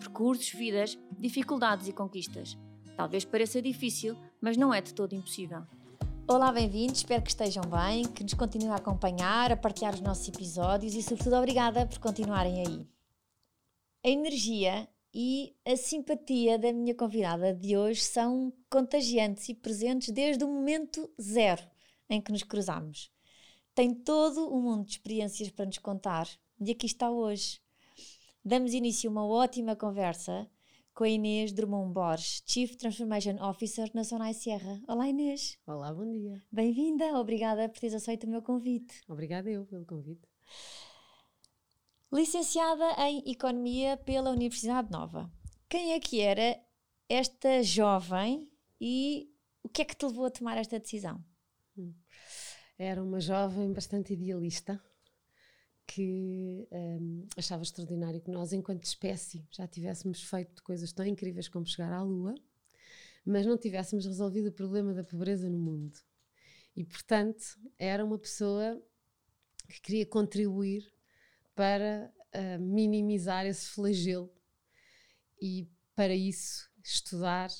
Percursos, vidas, dificuldades e conquistas. Talvez pareça difícil, mas não é de todo impossível. Olá, bem-vindos, espero que estejam bem, que nos continuem a acompanhar, a partilhar os nossos episódios e, sobretudo, obrigada por continuarem aí. A energia e a simpatia da minha convidada de hoje são contagiantes e presentes desde o momento zero em que nos cruzamos. Tem todo um mundo de experiências para nos contar e aqui está hoje. Damos início a uma ótima conversa com a Inês Drummond Borges, Chief Transformation Officer na Sonai Sierra. Olá Inês. Olá, bom dia. Bem-vinda, obrigada por teres aceito o meu convite. Obrigada eu pelo convite. Licenciada em Economia pela Universidade Nova. Quem é que era esta jovem e o que é que te levou a tomar esta decisão? Hum. Era uma jovem bastante idealista que um, achava extraordinário que nós, enquanto espécie, já tivéssemos feito coisas tão incríveis como chegar à Lua, mas não tivéssemos resolvido o problema da pobreza no mundo. E, portanto, era uma pessoa que queria contribuir para uh, minimizar esse flagelo e, para isso, estudar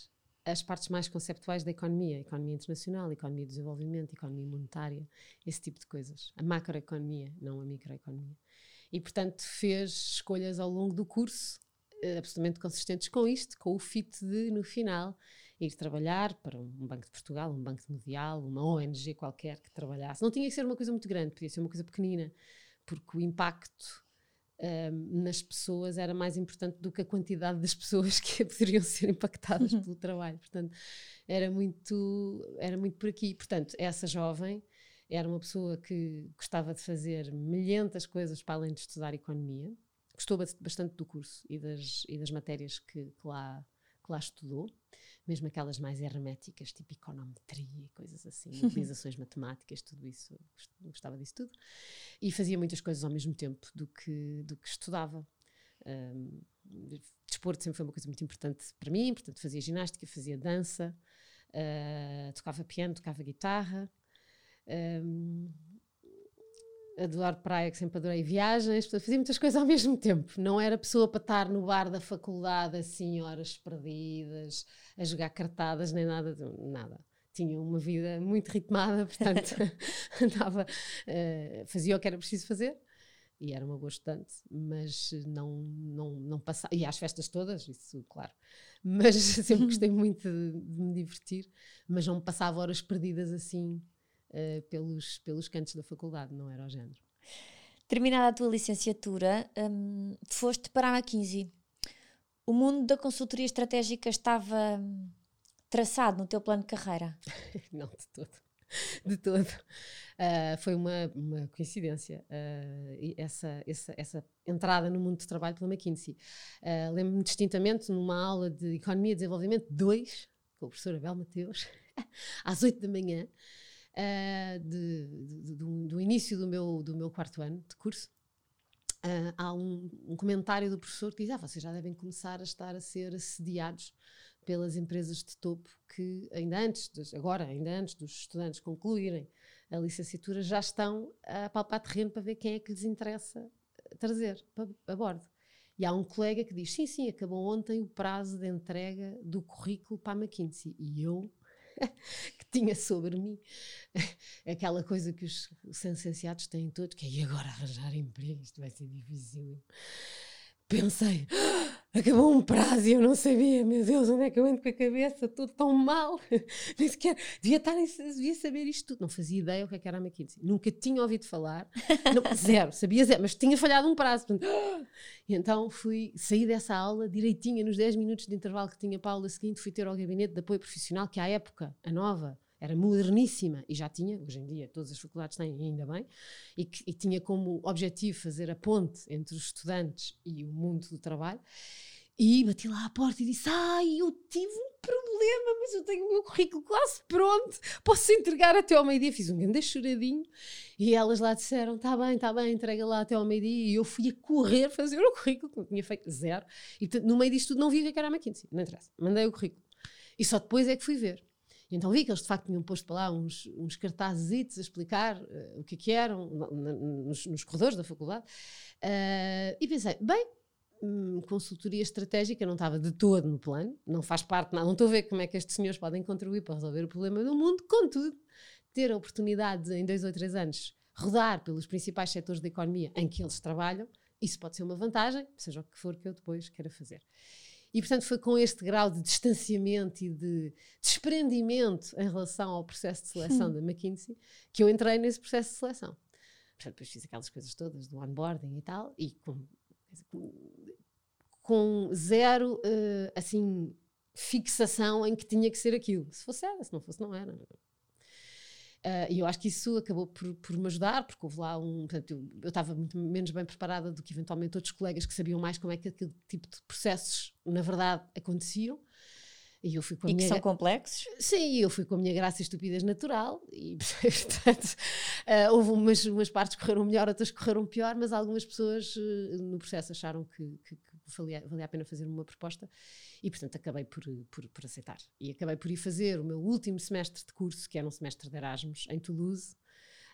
as partes mais conceptuais da economia, economia internacional, economia de desenvolvimento, economia monetária, esse tipo de coisas. A macroeconomia, não a microeconomia. E, portanto, fez escolhas ao longo do curso uh, absolutamente consistentes com isto, com o fit de, no final, ir trabalhar para um Banco de Portugal, um Banco Mundial, uma ONG qualquer que trabalhasse. Não tinha que ser uma coisa muito grande, podia ser uma coisa pequenina, porque o impacto um, nas pessoas era mais importante do que a quantidade das pessoas que poderiam ser impactadas pelo trabalho. Portanto, era muito, era muito por aqui. Portanto, essa jovem era uma pessoa que gostava de fazer milhentas coisas para além de estudar economia. Gostou bastante do curso e das, e das matérias que, que lá, que lá estudou mesmo aquelas mais herméticas, tipo econometria e coisas assim, utilizações matemáticas, tudo isso, gostava disso tudo. E fazia muitas coisas ao mesmo tempo do que, do que estudava. Um, desporto sempre foi uma coisa muito importante para mim, portanto fazia ginástica, fazia dança, uh, tocava piano, tocava guitarra. Um, adoro praia, que sempre adorei viagens, fazia muitas coisas ao mesmo tempo. Não era pessoa para estar no bar da faculdade, assim, horas perdidas, a jogar cartadas, nem nada, nada. Tinha uma vida muito ritmada, portanto, andava, uh, fazia o que era preciso fazer e era uma boa estudante, mas não, não, não passava. E às festas todas, isso, claro. Mas sempre gostei muito de, de me divertir, mas não passava horas perdidas assim uh, pelos, pelos cantos da faculdade, não era o género. Terminada a tua licenciatura, um, foste para a McKinsey. O mundo da consultoria estratégica estava hum, traçado no teu plano de carreira? não, de todo. De todo. Uh, foi uma, uma coincidência uh, essa, essa, essa entrada no mundo do trabalho pela McKinsey. Uh, Lembro-me distintamente numa aula de Economia e Desenvolvimento 2, com o professor Abel Mateus, às 8 da manhã, uh, de, de, de, do início do meu, do meu quarto ano de curso, uh, há um, um, comentário do professor que diz: Ah, vocês já devem começar a estar a ser assediados pelas empresas de topo que, ainda antes, agora, ainda antes dos estudantes concluírem a licenciatura, já estão a palpar terreno para ver quem é que lhes interessa trazer para, a bordo. E há um colega que diz: sim, sim, acabou ontem o prazo de entrega do currículo para a McKinsey. E eu que tinha sobre mim aquela coisa que os, os licenciados têm todos, que é e agora arranjar emprego, isto vai ser difícil. Pensei, acabou um prazo e eu não sabia, meu Deus, onde é que eu ando com a cabeça? Estou tão mal, nem sequer devia, estar, devia saber isto tudo. Não fazia ideia o que, é que era a McKinsey, nunca tinha ouvido falar, não, zero, sabia zero, mas tinha falhado um prazo. Portanto, e então fui, saí dessa aula direitinha, nos 10 minutos de intervalo que tinha para a aula seguinte, fui ter ao gabinete de apoio profissional, que à época, a nova, era moderníssima e já tinha, hoje em dia todas as faculdades têm, ainda bem, e, que, e tinha como objetivo fazer a ponte entre os estudantes e o mundo do trabalho. E bati lá à porta e disse: Ai, eu tive um problema, mas eu tenho o meu currículo quase pronto, posso entregar até ao meio-dia. Fiz um grande choradinho e elas lá disseram: Tá bem, tá bem, entrega lá até ao meio-dia. E eu fui a correr fazer o currículo, que não tinha feito zero. E no meio disto tudo não vi que era a McKinsey, não interessa. Mandei o currículo. E só depois é que fui ver. E então vi que eles de facto tinham posto para lá uns, uns cartazes a explicar uh, o que, é que eram nos, nos corredores da faculdade. Uh, e pensei, bem, hum, consultoria estratégica não estava de todo no plano, não faz parte, não, não estou a ver como é que estes senhores podem contribuir para resolver o problema do mundo, contudo, ter a oportunidade de, em dois ou três anos, rodar pelos principais setores da economia em que eles trabalham, isso pode ser uma vantagem, seja o que for que eu depois queira fazer. E, portanto, foi com este grau de distanciamento e de desprendimento em relação ao processo de seleção da McKinsey que eu entrei nesse processo de seleção. Portanto, depois fiz aquelas coisas todas do onboarding e tal, e com, com zero, uh, assim, fixação em que tinha que ser aquilo. Se fosse era, se não fosse não era. Uh, e eu acho que isso acabou por, por me ajudar, porque houve lá um. Portanto, eu estava muito menos bem preparada do que eventualmente outros colegas que sabiam mais como é que aquele tipo de processos, na verdade, aconteciam. E, eu fui com a e minha... que são complexos? Sim, eu fui com a minha graça e estupidez natural e, portanto, uh, houve umas, umas partes que correram melhor, outras que correram pior, mas algumas pessoas uh, no processo acharam que, que valia, valia a pena fazer uma proposta e, portanto, acabei por, por, por, aceitar. E acabei por ir fazer o meu último semestre de curso, que era um semestre de Erasmus, em Toulouse,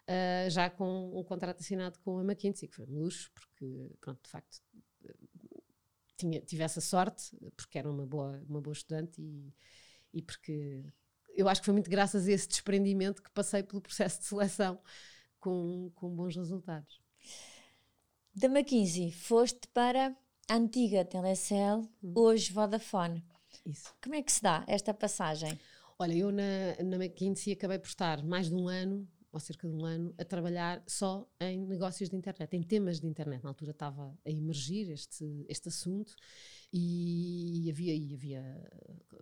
uh, já com um contrato assinado com a McKinsey, que foi um luxo, porque, pronto, de facto, tinha, tive essa sorte, porque era uma boa, uma boa estudante e, e porque eu acho que foi muito graças a esse desprendimento que passei pelo processo de seleção com, com bons resultados. Da McKinsey, foste para antiga Telecel, hum. hoje Vodafone. Isso. Como é que se dá esta passagem? Olha, eu na, na McKinsey acabei por estar mais de um ano ou cerca de um ano, a trabalhar só em negócios de internet, em temas de internet. Na altura estava a emergir este, este assunto e havia, e havia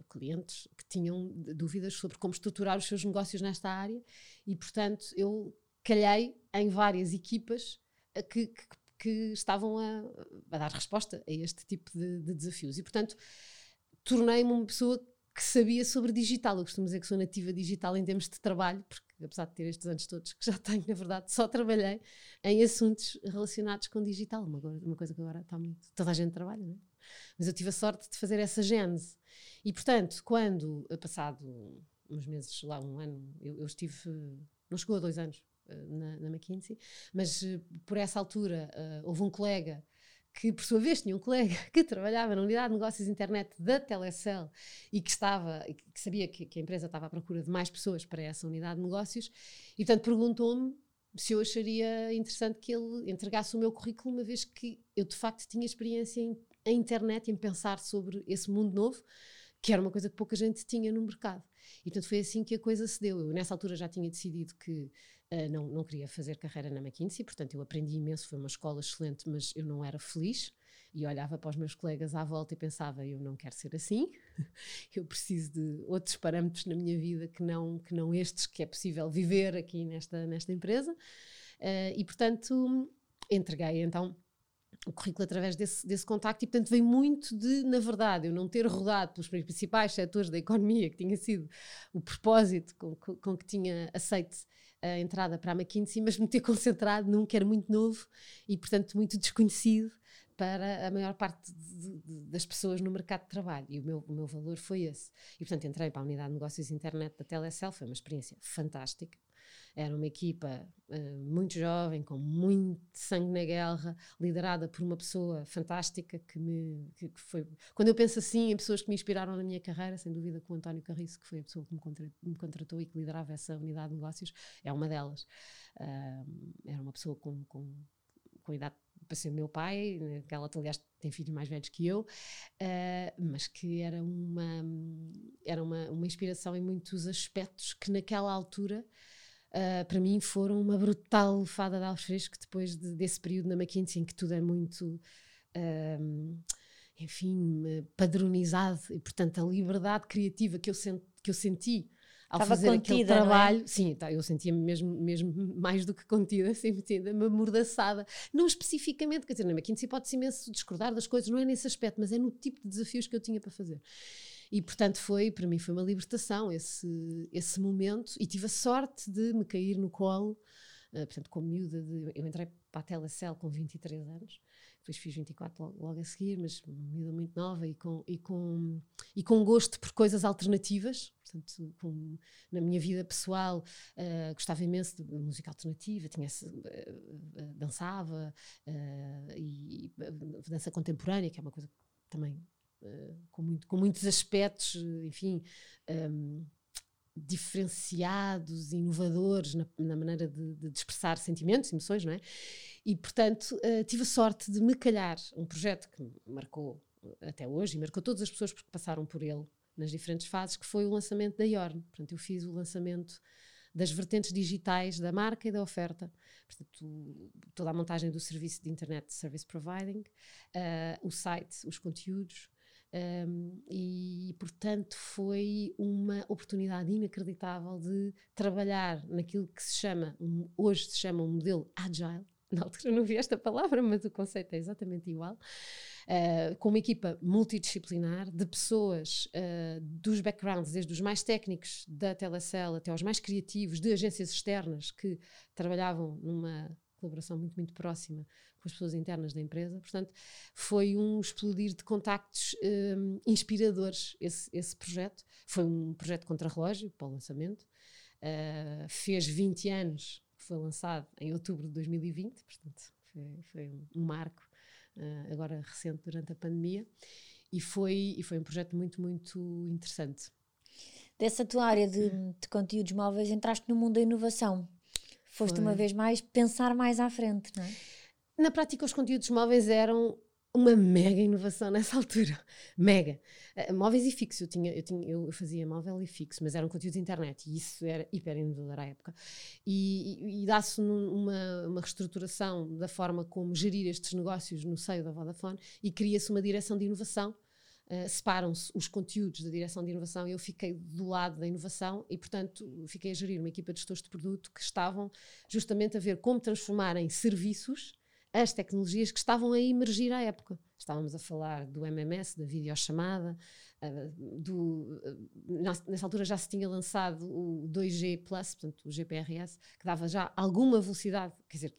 clientes que tinham dúvidas sobre como estruturar os seus negócios nesta área e, portanto, eu calhei em várias equipas que, que, que estavam a, a, dar resposta a este tipo de, de desafios. E, portanto, tornei-me uma pessoa que sabia sobre digital. Eu costumo dizer que sou nativa digital em termos de trabalho, porque apesar de ter estes anos todos que já tenho, na verdade, só trabalhei em assuntos relacionados com digital, uma, uma coisa que agora está muito. toda a gente trabalha, não é? Mas eu tive a sorte de fazer essa gênese. E, portanto, quando, passado uns meses, lá um ano, eu, eu estive, não chegou a dois anos na, na McKinsey, mas eh, por essa altura uh, houve um colega que por sua vez tinha um colega que trabalhava na unidade de negócios internet da Telecel e que estava, que sabia que, que a empresa estava à procura de mais pessoas para essa unidade de negócios e portanto perguntou-me se eu acharia interessante que ele entregasse o meu currículo uma vez que eu de facto tinha experiência em, em internet em pensar sobre esse mundo novo que era uma coisa que pouca gente tinha no mercado. E portanto foi assim que a coisa se deu. Eu nessa altura já tinha decidido que não, não queria fazer carreira na McKinsey, portanto eu aprendi imenso, foi uma escola excelente, mas eu não era feliz. E olhava para os meus colegas à volta e pensava eu não quero ser assim. Eu preciso de outros parâmetros na minha vida que não que não estes que é possível viver aqui nesta nesta empresa. Uh, e portanto entreguei então o currículo através desse, desse contacto e portanto veio muito de, na verdade, eu não ter rodado pelos principais setores da economia, que tinha sido o propósito com, com, com que tinha aceito a entrada para a McKinsey, mas me ter concentrado num que era muito novo e, portanto, muito desconhecido para a maior parte de, de, das pessoas no mercado de trabalho. E o meu, o meu valor foi esse. E, portanto, entrei para a unidade de negócios internet da Telecel, foi uma experiência fantástica. Era uma equipa uh, muito jovem, com muito sangue na guerra, liderada por uma pessoa fantástica que me. Que, que foi, quando eu penso assim em pessoas que me inspiraram na minha carreira, sem dúvida com o António Carriço, que foi a pessoa que me, me contratou e que liderava essa unidade de negócios, é uma delas. Uh, era uma pessoa com, com, com idade para ser meu pai, aquela aliás tem filhos mais velhos que eu, uh, mas que era uma era uma, uma inspiração em muitos aspectos que naquela altura uh, para mim foram uma brutal fada de alfresco depois de, desse período na McKinsey em que tudo é muito uh, enfim, padronizado e portanto a liberdade criativa que eu, sent, que eu senti ao Estava fazer contida, aquele é? trabalho, é? sim, tá, eu sentia-me mesmo, mesmo mais do que contida, sentia-me amordaçada. Não especificamente, quer dizer, na McKinsey pode-se imenso discordar das coisas, não é nesse aspecto, mas é no tipo de desafios que eu tinha para fazer. E portanto foi, para mim foi uma libertação esse, esse momento. E tive a sorte de me cair no colo, uh, portanto como miúda, de, eu entrei para a Telecel com 23 anos, depois fiz 24 logo, logo a seguir, mas miúda muito nova e com, e, com, e com gosto por coisas alternativas, portanto com, na minha vida pessoal uh, gostava imenso de música alternativa, tinha, uh, dançava e dança contemporânea, que é uma coisa que também com, muito, com muitos aspectos, enfim, um, ehm, diferenciados, inovadores na, na maneira de, de, expressar sentimentos, emoções, não é? E, portanto, uh, tive a sorte de me calhar um projeto que marcou até hoje e marcou todas as pessoas que passaram por ele nas diferentes fases, que foi o lançamento da Yorn. Portanto, eu fiz o lançamento das vertentes digitais da marca e da oferta. Portanto, toda a montagem do serviço de internet Service Providing, uh, o site, os conteúdos, um, e, portanto, foi uma oportunidade inacreditável de trabalhar naquilo que se chama, hoje se chama um modelo agile. Na altura não vi esta palavra, mas o conceito é exatamente igual. Uh, com uma equipa multidisciplinar de pessoas uh, dos backgrounds, desde os mais técnicos da Telecel até aos mais criativos, de agências externas que trabalhavam numa colaboração muito, muito próxima com as pessoas internas da empresa. Portanto, foi um explodir de contactos um, inspiradores esse, esse projeto. Foi um projeto contra-relógio para o lançamento. Uh, fez 20 anos, foi lançado em outubro de 2020, portanto, foi, foi um marco uh, agora recente durante a pandemia. E foi, e foi um projeto muito, muito interessante. Dessa tua área de, de conteúdos móveis, entraste no mundo da inovação. Foste foi. uma vez mais pensar mais à frente, não é? Na prática, os conteúdos móveis eram uma mega inovação nessa altura. Mega. Uh, móveis e fixos. Eu, tinha, eu, tinha, eu fazia móvel e fixo, mas eram conteúdos de internet e isso era hiper inovador à época. E, e, e dá-se uma, uma reestruturação da forma como gerir estes negócios no seio da Vodafone e cria-se uma direção de inovação. Uh, separam-se os conteúdos da direção de inovação eu fiquei do lado da inovação e, portanto, fiquei a gerir uma equipa de gestores de produto que estavam justamente a ver como transformar em serviços as tecnologias que estavam a emergir à época. Estávamos a falar do MMS, da videochamada, uh, do, uh, nessa altura já se tinha lançado o 2G Plus, portanto o GPRS, que dava já alguma velocidade, quer dizer,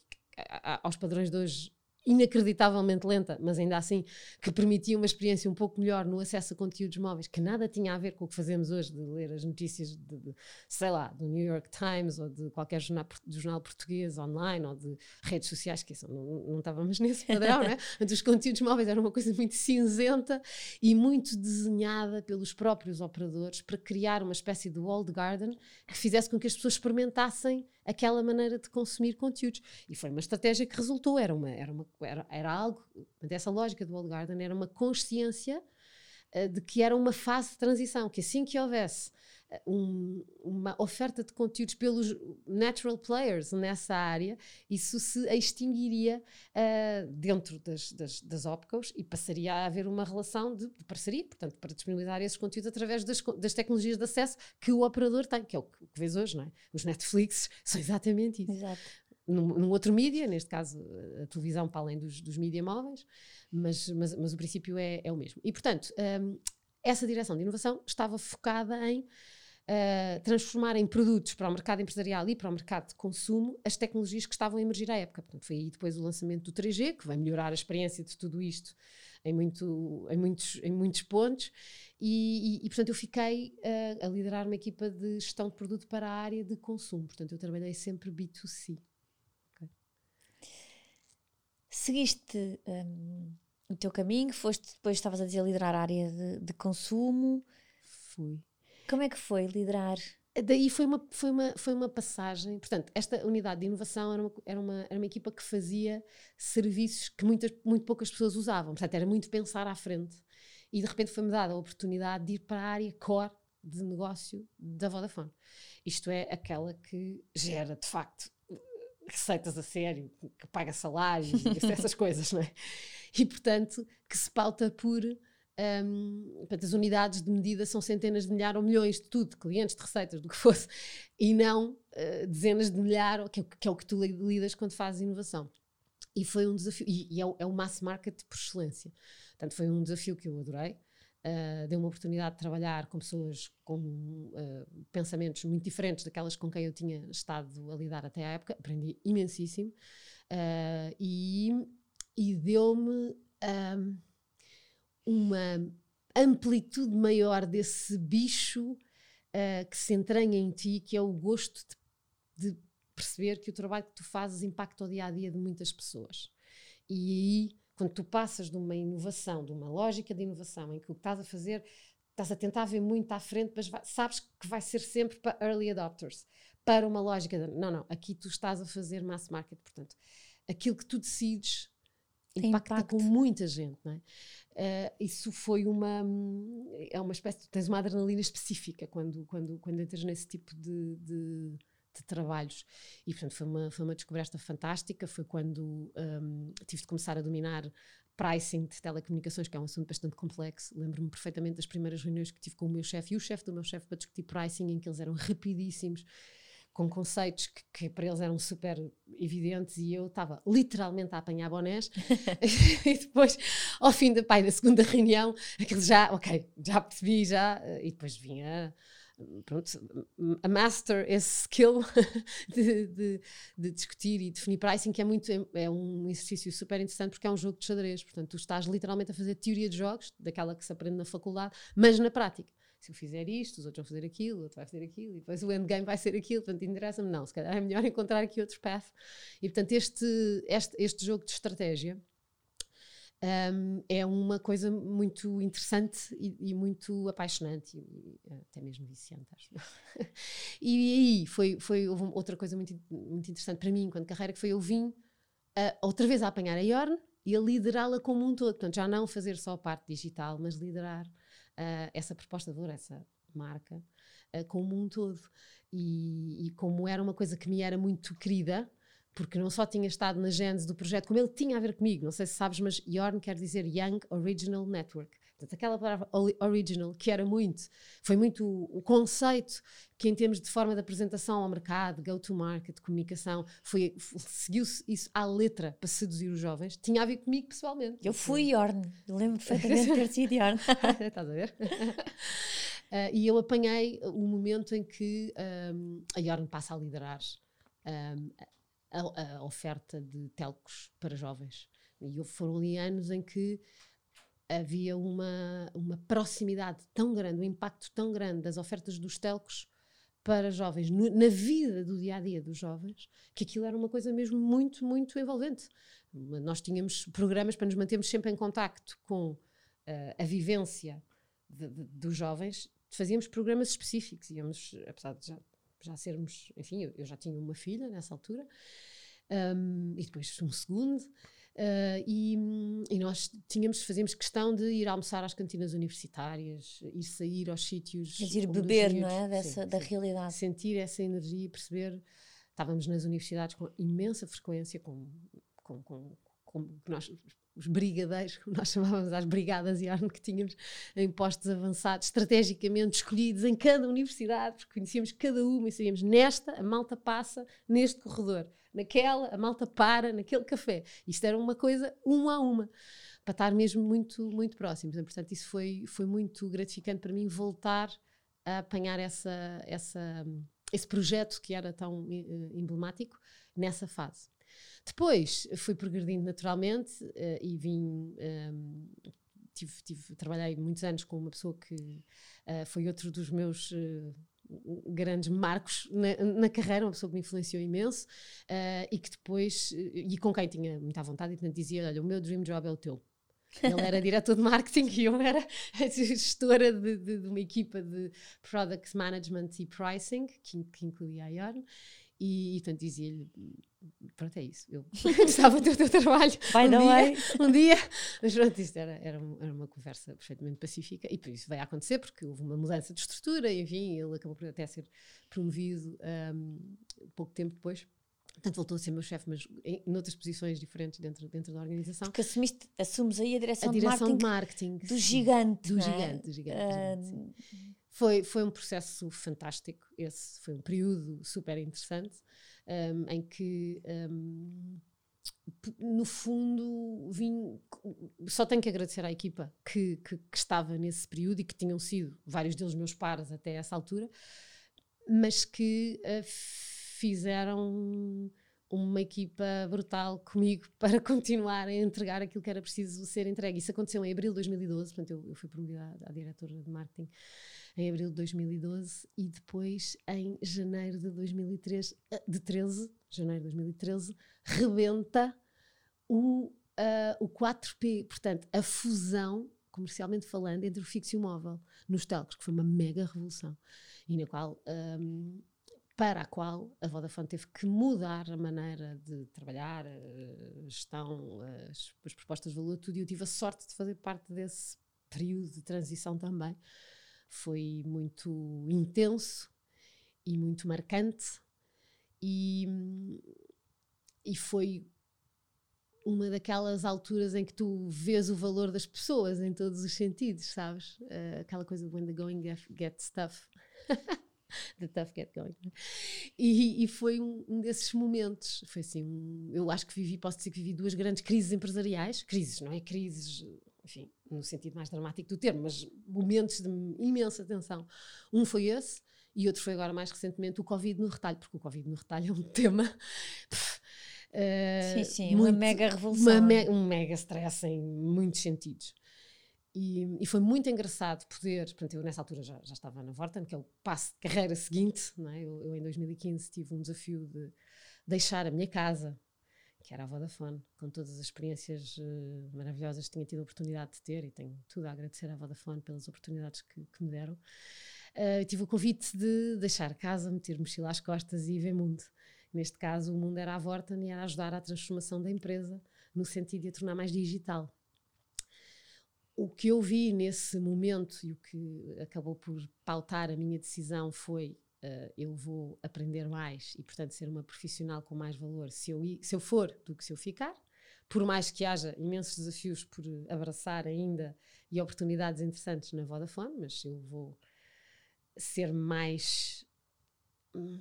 aos padrões de hoje inacreditavelmente lenta, mas ainda assim que permitia uma experiência um pouco melhor no acesso a conteúdos móveis, que nada tinha a ver com o que fazemos hoje, de ler as notícias de, de sei lá, do New York Times ou de qualquer jornal, jornal português online ou de redes sociais, que isso não, não estávamos nesse padrão, né? Os conteúdos móveis eram uma coisa muito cinzenta e muito desenhada pelos próprios operadores para criar uma espécie de walled garden que fizesse com que as pessoas experimentassem aquela maneira de consumir conteúdos. E foi uma estratégia que resultou, era, uma, era, uma, era, era algo, essa lógica do Old Garden era uma consciência uh, de que era uma fase de transição, que assim que houvesse um, uma oferta de conteúdos pelos natural players nessa área, isso se extinguiria uh, dentro das, das, das OPCOs e passaria a haver uma relação de, de, parceria, portanto, para disponibilizar esses conteúdos através das, das tecnologias de acesso que o operador tem, que é o que, o que vês hoje, não é? Os Netflix são exatamente isso. Exato. Num, num, outro mídia, neste caso a televisão para além dos, dos mídia móveis, mas, mas, mas, o princípio é, é o mesmo. E, portanto, um, essa direção de inovação estava focada em uh, transformar em produtos para o mercado empresarial e para o mercado de consumo as tecnologias que estavam a emergir à época. Portanto, foi aí depois o lançamento do 3G, que vai melhorar a experiência de tudo isto em, muito, em, muitos, em muitos pontos. E, e, e portanto, eu fiquei uh, a liderar uma equipa de gestão de produto para a área de consumo. Portanto, eu trabalhei sempre B2C. Okay. Seguiste um, o teu caminho, foste depois, estavas a dizer, liderar a área de, de consumo. Fui. Como é que foi liderar? Daí foi uma, foi, uma, foi uma passagem. Portanto, esta unidade de inovação era uma, era uma, era uma equipa que fazia serviços que muitas, muito poucas pessoas usavam. Portanto, era muito pensar à frente. E de repente foi-me dada a oportunidade de ir para a área core de negócio da Vodafone. Isto é aquela que gera, de facto, receitas a sério, que paga salários, essas coisas, não é? E, portanto, que se pauta por Um, as unidades de medida são centenas de milhares ou milhões de tudo, de clientes, de receitas, do que fosse, e não uh, dezenas de milhares, que, é que, é o que tu lidas quando fazes inovação. E foi um desafio, e, e é, o, é o mass market por excelência. Portanto, foi um desafio que eu adorei. Uh, deu uma oportunidade de trabalhar com pessoas com uh, pensamentos muito diferentes daquelas com quem eu tinha estado a lidar até à época. Aprendi imensíssimo. Uh, e, e deu-me uma amplitude maior desse bicho uh, que se entranha em ti, que é o gosto de, de, perceber que o trabalho que tu fazes impacta o dia a dia de muitas pessoas. E aí, quando tu passas de uma inovação, de uma lógica de inovação, em que o que estás a fazer, estás a tentar ver muito à frente, mas vai, sabes que vai ser sempre para early adopters, para uma lógica de não, não, aqui tu estás a fazer mass market, portanto, aquilo que tu decides impacta impacto. com muita gente, não é? Uh, isso foi uma é uma espécie tens uma adrenalina específica quando quando quando entras nesse tipo de, de, de trabalhos e portanto foi uma foi uma descoberta fantástica foi quando um, tive de começar a dominar pricing de telecomunicações que é um assunto bastante complexo lembro-me perfeitamente das primeiras reuniões que tive com o meu chefe e o chefe do meu chefe para discutir pricing em que eles eram rapidíssimos com conceitos que, que, para eles eram super evidentes e eu estava literalmente a apanhar bonés. E depois ao fim da, pai, da segunda reunião aquilo já, ok, já percebi já e depois vinha pronto, a master esse skill de, de, de, discutir e definir pricing que é muito é um exercício super interessante porque é um jogo de xadrez, portanto tu estás literalmente a fazer teoria de jogos, daquela que se aprende na faculdade mas na prática se eu fizer isto, os outros vão fazer aquilo, o outro vai fazer aquilo, e depois o endgame vai ser aquilo, portanto interessa-me, não, se calhar é melhor encontrar aqui outro path. E portanto este, este, este jogo de estratégia um, é uma coisa muito interessante e, e muito apaixonante, e, e, até mesmo viciante, acho. e aí foi, foi houve outra coisa muito, muito interessante para mim, enquanto carreira, que foi eu vim uh, outra vez a apanhar a Yorn e a liderá-la como um todo, portanto já não fazer só a parte digital, mas liderar uh, essa proposta de valor, essa marca, uh, como um todo. E, e, como era uma coisa que me era muito querida, porque não só tinha estado na gênese do projeto, como ele tinha a ver comigo, não sei se sabes, mas Yorn quer dizer Young Original Network. Portanto, aquela palavra original, que era muito, foi muito o, conceito que, em termos de forma de apresentação ao mercado, go-to-market, comunicação, foi, seguiu-se isso à letra para seduzir os jovens, tinha a ver comigo pessoalmente. Eu fui Yorn, lembro perfeitamente de ter sido Yorn. Estás a ver? Uh, e eu apanhei o momento em que um, a Yorn passa a liderar um, a, a, oferta de telcos para jovens. E foram ali anos em que havia uma, uma proximidade tão grande, um impacto tão grande das ofertas dos telcos para jovens, no, na vida do dia a dia dos jovens, que aquilo era uma coisa mesmo muito, muito envolvente. Nós tínhamos programas para nos mantermos sempre em contacto com uh, a vivência de, de, dos jovens, fazíamos programas específicos, íamos, apesar de já, já sermos, enfim, eu, eu já tinha uma filha nessa altura, um, e depois um segundo, Uh, e, e, nós tínhamos, fazíamos questão de ir almoçar às cantinas universitárias, ir sair aos sítios. Quer ir beber, não é? Dessa, sim, da sim. realidade. Sentir essa energia e perceber. Estávamos nas universidades com imensa frequência, com, com, com, com nós, os brigadeiros, como nós chamávamos as brigadas e arma que tínhamos em postos avançados, estrategicamente escolhidos em cada universidade, porque conhecíamos cada uma e sabíamos nesta a malta passa neste corredor naquela, a malta para, naquele café. Isto era uma coisa um a uma, para estar mesmo muito, muito próximos. Portanto, isso foi, foi muito gratificante para mim voltar a apanhar essa, essa, esse projeto que era tão eh, emblemático nessa fase. Depois fui progredindo naturalmente uh, e vim. Ehm, tive, tive, trabalhei muitos anos com uma pessoa que uh, foi outro dos meus uh, grandes marcos na, na, carreira, uma pessoa que me influenciou imenso uh, e que depois, e com quem tinha muita vontade, e portanto dizia: Olha, o meu dream job é o teu. Ele era diretor de marketing e eu era gestora de, de, de, uma equipa de product management e pricing, que, que incluía a Yorn. E, e portanto dizia-lhe: Pronto, é isso. Eu gostava do teu trabalho. Vai, um não dia, é? Um dia. Mas pronto, isto era, era, era, uma conversa perfeitamente pacífica e por isso a acontecer, porque houve uma mudança de estrutura, e enfim, ele acabou por até ser promovido um, pouco tempo depois. Portanto, voltou a ser meu chefe, mas em, em outras posições diferentes dentro, dentro da organização. Porque assumiste, assumes aí a direção, a direção de, marketing, marketing do gigante. Do é? gigante, do gigante. Uh, do gigante foi, foi um processo fantástico. Esse foi um período super interessante um, em que. Um, no fundo, vim, só tenho que agradecer à equipa que, que, que, estava nesse período e que tinham sido vários deles meus pares até essa altura, mas que uh, fizeram uma equipa brutal comigo para continuar a entregar aquilo que era preciso ser entregue. Isso aconteceu em abril de 2012, portanto, eu, eu fui promovida à, à diretora de marketing em abril de 2012 e depois em janeiro de 2013, eh, de 13, janeiro de 2013, rebenta o, uh, o 4P, portanto, a fusão, comercialmente falando, entre o fixo e o móvel nos telcos, que foi uma mega revolução e na qual um, para a qual a Vodafone teve que mudar a maneira de trabalhar, a gestão, as, as, propostas de valor, tudo. E eu tive a sorte de fazer parte desse período de transição também. Foi muito intenso e muito marcante, e, e foi uma daquelas alturas em que tu vês o valor das pessoas em todos os sentidos, sabes? Uh, aquela coisa when the going gets tough. The Tough Get Going. E, e foi um, um, desses momentos. Foi assim, um, eu acho que vivi, posso dizer que vivi duas grandes crises empresariais. Crises, não é? Crises, enfim, no sentido mais dramático do termo, mas momentos de imensa tensão. Um foi esse, e outro foi agora mais recentemente o Covid no retalho, porque o Covid no retalho é um tema. Uh, sim, sim, muito, uma mega revolução. Me, um mega stress em muitos sentidos. E, e, foi muito engraçado poder, portanto, eu nessa altura já, já estava na Vorten, que é o passo de carreira seguinte, não é? eu, eu, em 2015 tive um desafio de deixar a minha casa, que era a Vodafone, com todas as experiências uh, maravilhosas que tinha tido a oportunidade de ter, e tenho tudo a agradecer à Vodafone pelas oportunidades que, que me deram. Uh, tive o convite de deixar casa, meter mochila às costas e ver mundo. Neste caso, o mundo era a Vorten e era ajudar à transformação da empresa, no sentido de a tornar mais digital o que eu vi nesse momento e o que acabou por pautar a minha decisão foi uh, eu vou aprender mais e, portanto, ser uma profissional com mais valor se eu, se eu for do que se eu ficar. Por mais que haja imensos desafios por abraçar ainda e oportunidades interessantes na Vodafone, mas eu vou ser mais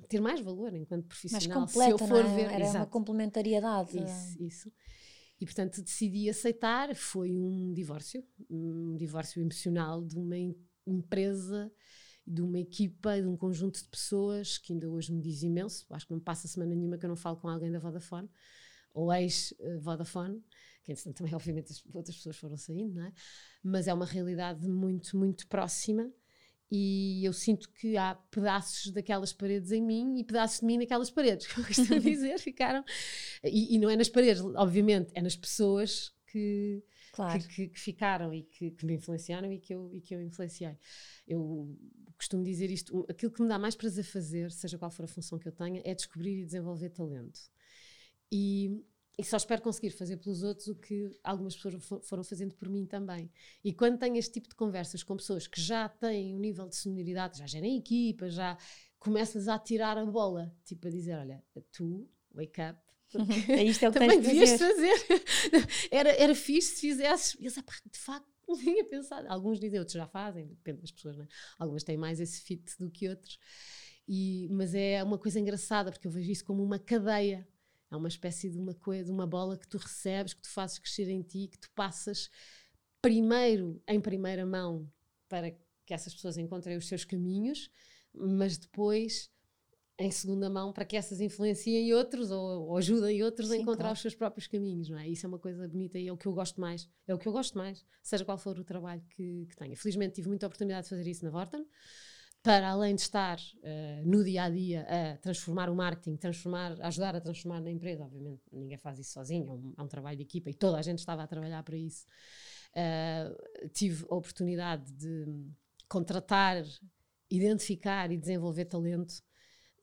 ter mais valor enquanto profissional mais completa, se eu for é? ver era Exato. uma complementariedade isso, isso e, portanto, decidi aceitar. Foi um divórcio, um divórcio emocional de uma empresa, de uma equipa, de um conjunto de pessoas que ainda hoje me diz imenso. Acho que não passa semana nenhuma que eu não falo com alguém da Vodafone, ou ex-Vodafone, que entretanto também, obviamente, outras pessoas foram saindo, não é? Mas é uma realidade muito, muito próxima e eu sinto que há pedaços daquelas paredes em mim e pedaços de mim naquelas paredes, como costumo dizer, ficaram. E, e, não é nas paredes, obviamente, é nas pessoas que, claro. que, que, que, ficaram e que, que, me influenciaram e que, eu, e que eu influenciei. Eu costumo dizer isto: aquilo que me dá mais prazer fazer, seja qual for a função que eu tenha, é descobrir e desenvolver talento. E e só espero conseguir fazer pelos outros o que algumas pessoas foram fazendo por mim também. E quando tenho este tipo de conversas com pessoas que já têm um nível de senioridade, já gerem equipa, já começas a tirar a bola, tipo a dizer: Olha, tu, wake up. É isto é o que também tens devias fazer. era, era fixe se fizesses. E eles, de facto, não tinha pensado. Alguns dizem, outros já fazem, depende das pessoas, né? Algumas têm mais esse fit do que outros. E, mas é uma coisa engraçada, porque eu vejo isso como uma cadeia é uma espécie de uma coisa, uma bola que tu recebes, que tu fazes crescer em ti, que tu passas primeiro em primeira mão para que essas pessoas encontrem os seus caminhos, mas depois em segunda mão para que essas influenciem outros ou, ou ajudem outros Sim, a encontrar claro. os seus próprios caminhos, não é? Isso é uma coisa bonita e é o que eu gosto mais. É o que eu gosto mais, seja qual for o trabalho que, que tenha. Felizmente tive muita oportunidade de fazer isso na Vorten para além de estar uh, no dia a dia a transformar o marketing, transformar, ajudar a transformar na empresa, obviamente ninguém faz isso sozinho, é um, é um trabalho de equipa e toda a gente estava a trabalhar para isso. Uh, tive a oportunidade de contratar, identificar e desenvolver talento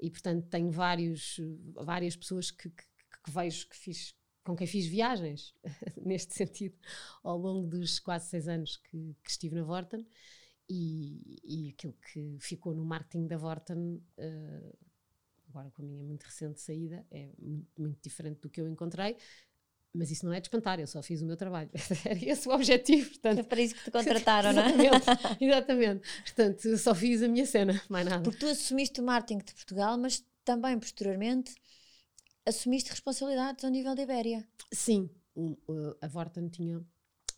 e, portanto, tenho vários, várias pessoas que, que, que vejo que fiz com quem fiz viagens neste sentido ao longo dos quase seis anos que, que estive na Vorten e, e aquilo que ficou no marketing da Vorten uh, agora com a minha muito recente saída, é muito, muito diferente do que eu encontrei. Mas isso não é de espantar, eu só fiz o meu trabalho. Era esse o objetivo. Portanto, é para isso que te contrataram, não é? Exatamente, exatamente. Portanto, só fiz a minha cena, mais nada. Porque tu assumiste o marketing de Portugal, mas também posteriormente assumiste responsabilidades ao nível da Ibéria. Sim, a Vorten tinha,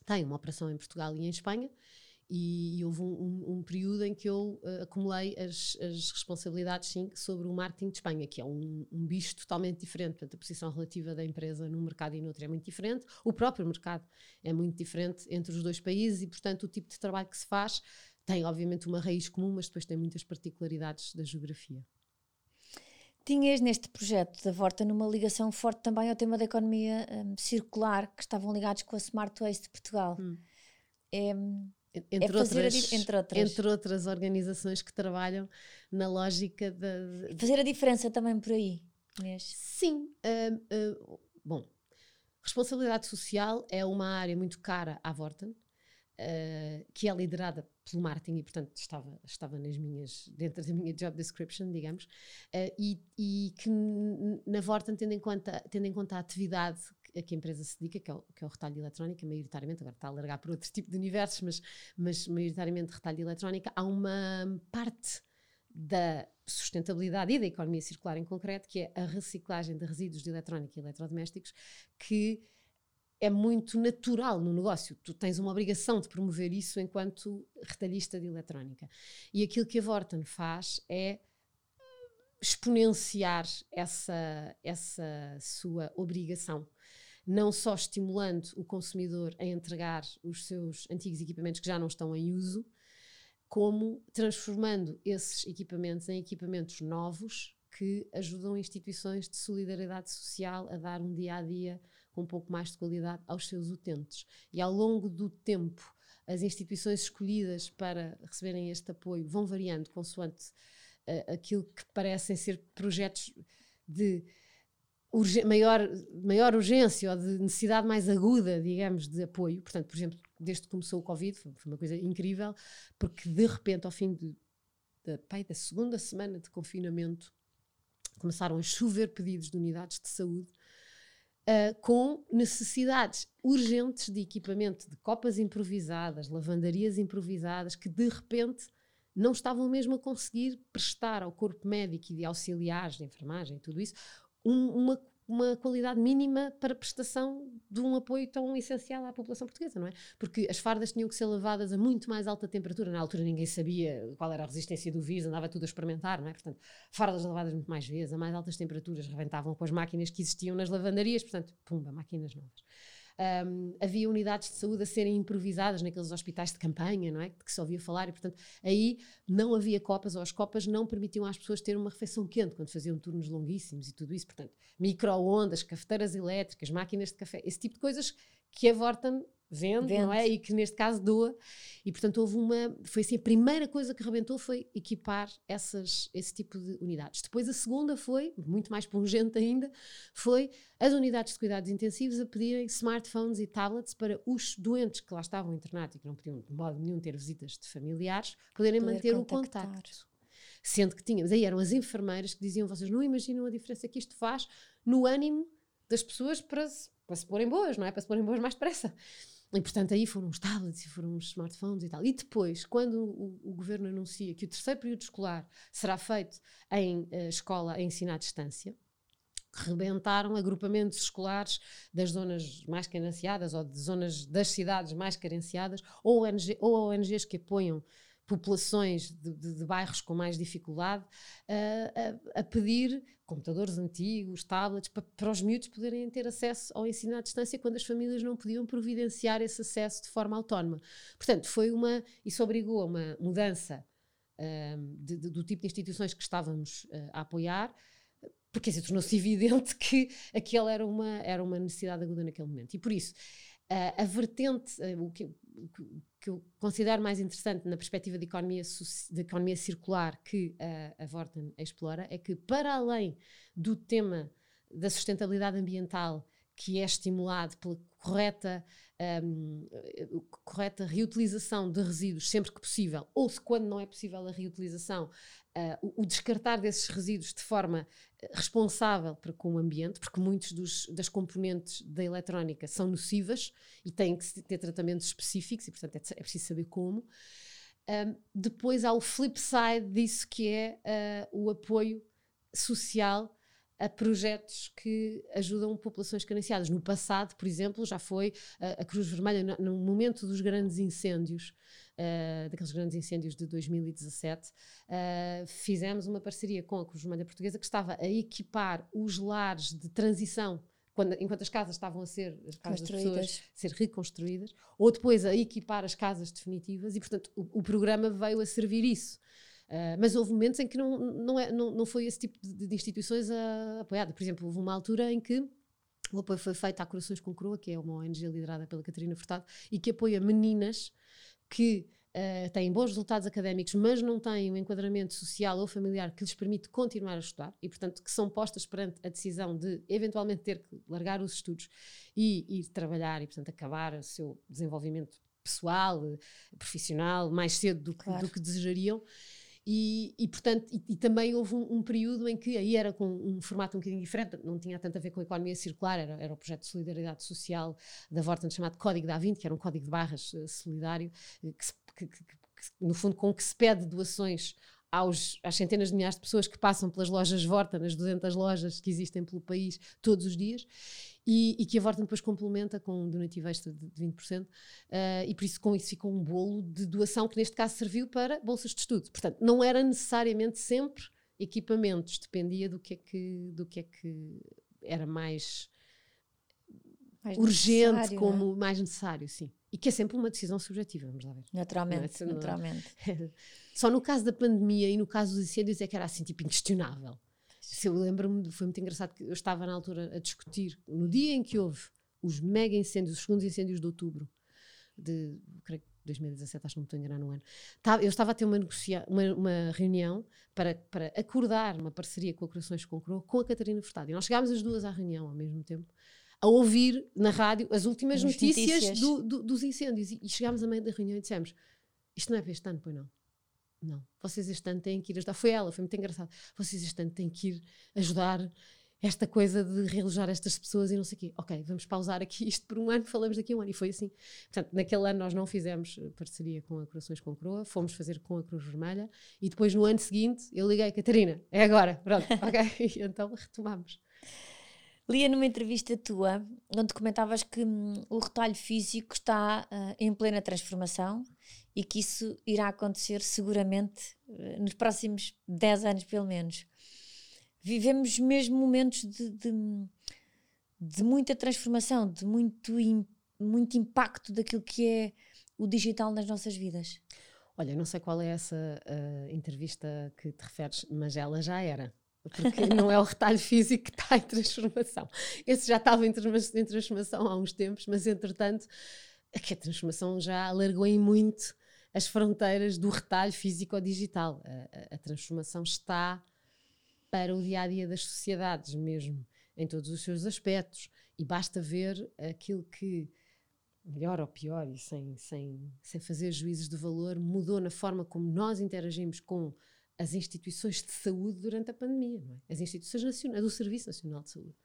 tem uma operação em Portugal e em Espanha e, e houve um, um, um, período em que eu uh, acumulei as, as, responsabilidades sim, sobre o marketing de Espanha, que é um, um, bicho totalmente diferente. Portanto, a posição relativa da empresa num mercado e no outro é muito diferente. O próprio mercado é muito diferente entre os dois países e, portanto, o tipo de trabalho que se faz tem, obviamente, uma raiz comum, mas depois tem muitas particularidades da geografia. Tinhas neste projeto da Vorta numa ligação forte também ao tema da economia um, circular, que estavam ligados com a Smart Waste de Portugal. Hum. É, entre, é outras, entre, outras. entre outras organizações que trabalham na lógica de, de... Fazer a diferença também por aí, Inês. Sim. Uh, uh, bom, responsabilidade social é uma área muito cara à Vorten, uh, que é liderada pelo marketing e, portanto, estava, estava nas minhas, dentro da minha job description, digamos, e, e, que na Vorten, tendo em conta, tendo em conta a atividade a que a empresa se dedica, que é o, que é o retalho de eletrónica, maioritariamente, agora está a alargar por outros tipos de universos, mas, mas maioritariamente retalho de eletrónica, há uma parte da sustentabilidade e da economia circular em concreto, que é a reciclagem de resíduos de eletrónica e eletrodomésticos, que é muito natural no negócio. Tu tens uma obrigação de promover isso enquanto retalhista de eletrónica. E aquilo que a Vorten faz é exponenciar essa, essa sua obrigação. Não só estimulando o consumidor a entregar os seus antigos equipamentos que já não estão em uso, como transformando esses equipamentos em equipamentos novos que ajudam instituições de solidariedade social a dar um dia a dia com um pouco mais de qualidade aos seus utentes. E ao longo do tempo, as instituições escolhidas para receberem este apoio vão variando consoante uh, aquilo que parecem ser projetos de urge maior, maior urgência ou de necessidade mais aguda, digamos, de apoio. Portanto, por exemplo, desde que começou o Covid, foi uma coisa incrível, porque de repente, ao fim de, de, pai, da segunda semana de confinamento, começaram a chover pedidos de unidades de saúde uh, com necessidades urgentes de equipamento, de copas improvisadas, lavandarias improvisadas, que de repente não estavam mesmo a conseguir prestar ao corpo médico e de auxiliares de enfermagem tudo isso um, uma uma qualidade mínima para prestação de um apoio tão essencial à população portuguesa, não é? Porque as fardas tinham que ser lavadas a muito mais alta temperatura. Na altura ninguém sabia qual era a resistência do vírus, andava tudo a experimentar, não é? Portanto, fardas lavadas muito mais vezes, a mais altas temperaturas, rebentavam com as máquinas que existiam nas lavandarias, portanto, pumba, máquinas novas. Um, havia unidades de saúde a serem improvisadas naqueles hospitais de campanha, não é? De que se ouvia falar, e portanto aí não havia copas, ou as copas não permitiam às pessoas ter uma refeição quente quando faziam turnos longuíssimos e tudo isso. Portanto, micro-ondas, cafeteiras elétricas, máquinas de café, esse tipo de coisas que a Vorten vende, vende, não é? E que neste caso doa. E portanto houve uma. Foi assim, a primeira coisa que rebentou foi equipar essas, esse tipo de unidades. Depois a segunda foi, muito mais pungente ainda, foi as unidades de cuidados intensivos a pedirem smartphones e tablets para os doentes que lá estavam internados e que não podiam de modo nenhum ter visitas de familiares, poderem Poder manter contactar. o contacto. Sendo que tínhamos, aí eram as enfermeiras que diziam: vocês não imaginam a diferença que isto faz no ânimo das pessoas para se, para se porem boas, não é? Para se porem boas mais depressa. E, portanto, aí foram os tablets e foram os smartphones e tal. E depois, quando o, o governo anuncia que o terceiro período escolar será feito em uh, escola a ensinar à distância, rebentaram agrupamentos escolares das zonas mais carenciadas ou de zonas das cidades mais carenciadas ou, ONG, ou ONGs que apoiam populações de, de, de bairros com mais dificuldade uh, a, a, pedir computadores antigos, tablets, para, para os miúdos poderem ter acesso ao ensino à distância quando as famílias não podiam providenciar esse acesso de forma autónoma. Portanto, foi uma, isso obrigou a uma mudança uh, de, do tipo de instituições que estávamos uh, a apoiar, porque assim, tornou-se evidente que aquela era uma, era uma necessidade aguda naquele momento. E por isso, uh, a vertente, o que, que eu considero mais interessante na perspectiva de economia, de economia circular que a, a Vorten explora é que, para além do tema da sustentabilidade ambiental que é estimulado pela correta um, correta reutilização de resíduos sempre que possível, ou se quando não é possível a reutilização, uh, o, o, descartar desses resíduos de forma eh, responsável para com o ambiente, porque muitos dos, das componentes da eletrónica são nocivas e têm que ter tratamentos específicos e, portanto, é, é preciso saber como. Um, depois há o flip side disso que é uh, o apoio social a projetos que ajudam populações carenciadas. No passado, por exemplo, já foi a Cruz Vermelha, no momento dos grandes incêndios, uh, daqueles grandes incêndios de 2017, uh, fizemos uma parceria com a Cruz Vermelha Portuguesa que estava a equipar os lares de transição quando, enquanto as casas estavam a ser as casas pessoas ser reconstruídas, ou depois a equipar as casas definitivas, e portanto o, o programa veio a servir isso. Uh, mas houve momentos em que não, não, é, não, não foi esse tipo de, de instituições a, apoiada. Por exemplo, houve uma altura em que o apoio foi feito à Corações com Croa, que é uma ONG liderada pela Catarina Furtado, e que apoia meninas que uh, têm bons resultados académicos, mas não têm um enquadramento social ou familiar que lhes permite continuar a estudar e, portanto, que são postas perante a decisão de eventualmente ter que largar os estudos e ir trabalhar e, portanto, acabar o seu desenvolvimento pessoal, profissional, mais cedo do claro. do que desejariam. E, e portanto, e, e, também houve um, um, período em que aí era com um formato um bocadinho diferente, não tinha tanto a ver com a economia circular, era, era o projeto de solidariedade social da Vorten chamado Código da A20, que era um código de barras uh, solidário, uh, que, que, que, que, no fundo, com que se pede doações aos, às centenas de milhares de pessoas que passam pelas lojas Vorta, nas 200 lojas que existem pelo país todos os dias, e, e que a Vorta depois complementa com um donativo extra de, de 20%, uh, eh, e por isso com isso ficou um bolo de doação que neste caso serviu para bolsas de estudo. Portanto, não era necessariamente sempre equipamentos, dependia do que é que, do que, é que era mais, mais urgente, como é? mais necessário, sim. E que é sempre uma decisão subjetiva, vamos lá ver. Naturalmente, é? naturalmente. Só no caso da pandemia e no caso dos incêndios é que era assim, tipo, inquestionável. Se eu lembro-me, foi muito engraçado que eu estava na altura a discutir, no dia em que houve os mega incêndios, os segundos incêndios de outubro, de, creio que 2017, acho que não estou a enganar no ano, eu estava a ter uma, negocia uma, uma, reunião para, para acordar uma parceria com a Corações com Croa com a Catarina Furtado. E nós chegámos as duas à reunião ao mesmo tempo, a ouvir na rádio as últimas as notícias, notícias. Do, do, dos incêndios. E, e chegámos a meio da reunião e dissemos: Isto não é para este ano, pois não. Não, vocês este ano têm que ir ajudar. Foi ela, foi muito engraçado. Vocês este ano têm que ir ajudar esta coisa de realojar estas pessoas e não sei o quê. Ok, vamos pausar aqui isto por um ano, falamos daqui a um ano. E foi assim. Portanto, naquele ano nós não fizemos parceria com a Corações com Croa, fomos fazer com a Cruz Vermelha e depois no ano seguinte eu liguei, Catarina, é agora, pronto, ok. E então retomamos. Lia numa entrevista tua, onde comentavas que hum, o retalho físico está uh, em plena transformação e que isso irá acontecer seguramente uh, nos próximos 10 anos, pelo menos. Vivemos mesmo momentos de, de, de muita transformação, de muito, in, muito impacto daquilo que é o digital nas nossas vidas. Olha, não sei qual é essa uh, entrevista que te referes, mas ela já era porque não é o retalho físico que está em transformação. Esse já estava em transformação há uns tempos, mas entretanto, é a transformação já alargou em muito as fronteiras do retalho físico ou digital. A, a, a transformação está para o dia a dia das sociedades mesmo, em todos os seus aspectos. E basta ver aquilo que, melhor ou pior, e sem, sem, sem fazer juízos de valor, mudou na forma como nós interagimos com as instituições de saúde durante a pandemia, é? as instituições nacionais, do Serviço Nacional de Saúde.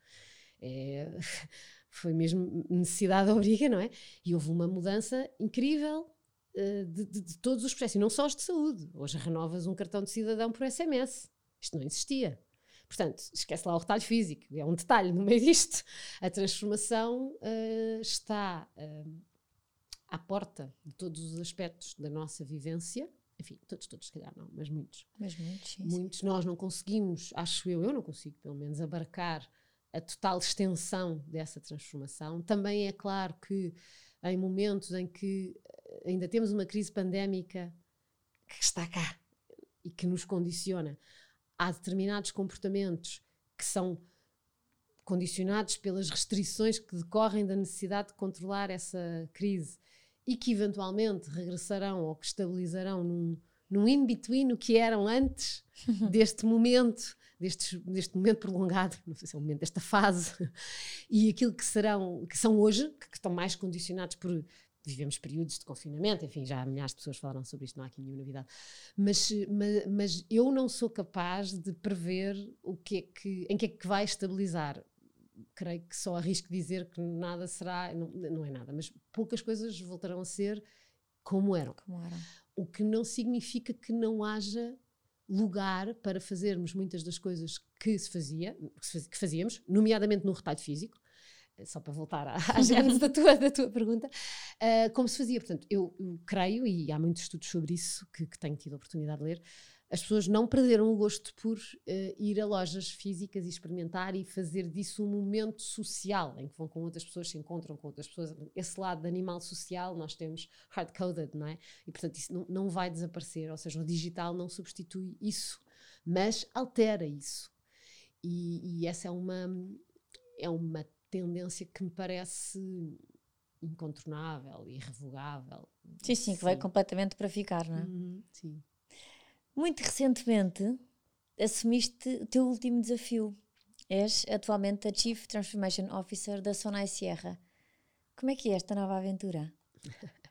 É, foi mesmo necessidade obriga, não é? E houve uma mudança incrível uh, de, de, de, todos os processos, e não só os de saúde. Hoje renovas um cartão de cidadão por SMS. Isto não existia. Portanto, esquece lá o retalho físico, é um detalhe no meio disto. A transformação uh, está uh, à porta de todos os aspectos da nossa vivência enfim, todos, todos, se calhar não, mas muitos. Mas muitos, sim, Muitos, sim. nós não conseguimos, acho eu, eu não consigo pelo menos, abarcar a total extensão dessa transformação. Também é claro que em momentos em que eh, ainda temos uma crise pandémica que está cá e que nos condiciona, há determinados comportamentos que são condicionados pelas restrições que decorrem da necessidade de controlar essa crise e que eventualmente regressarão ou que estabilizarão num, num in-between o que eram antes deste momento, deste, deste momento prolongado, não sei se é o momento desta fase, e aquilo que serão, que são hoje, que, que estão mais condicionados por vivemos períodos de confinamento, enfim, já milhares de pessoas falaram sobre isto, não há aqui nenhuma novidade. Mas, mas, mas, eu não sou capaz de prever o que é que, em que é que vai estabilizar. Creio que só arrisco dizer que nada será, não, não é nada, mas poucas coisas voltarão a ser como eram. Como eram. O que não significa que não haja lugar para fazermos muitas das coisas que se fazia, que fazíamos, nomeadamente no retalho físico, só para voltar à, à gênese da tua, da tua pergunta, uh, como se fazia. Portanto, eu, eu, creio, e há muitos estudos sobre isso que, que, tenho tido a oportunidade de ler, as pessoas não perderam o gosto por uh, ir a lojas físicas e experimentar e fazer disso um momento social, em que vão com outras pessoas, se encontram com outras pessoas. Esse lado de animal social nós temos hard-coded, não é? E, portanto, isso não, não vai desaparecer, ou seja, o digital não substitui isso, mas altera isso. E, e essa é uma, é uma tendência que me parece incontornável, irrevogável. Sim, sim, que vai completamente para ficar, não é? Uhum, sim. Muito recentemente assumiste o teu último desafio. És atualmente a Chief Transformation Officer da Sonai Sierra. Como é que é esta nova aventura?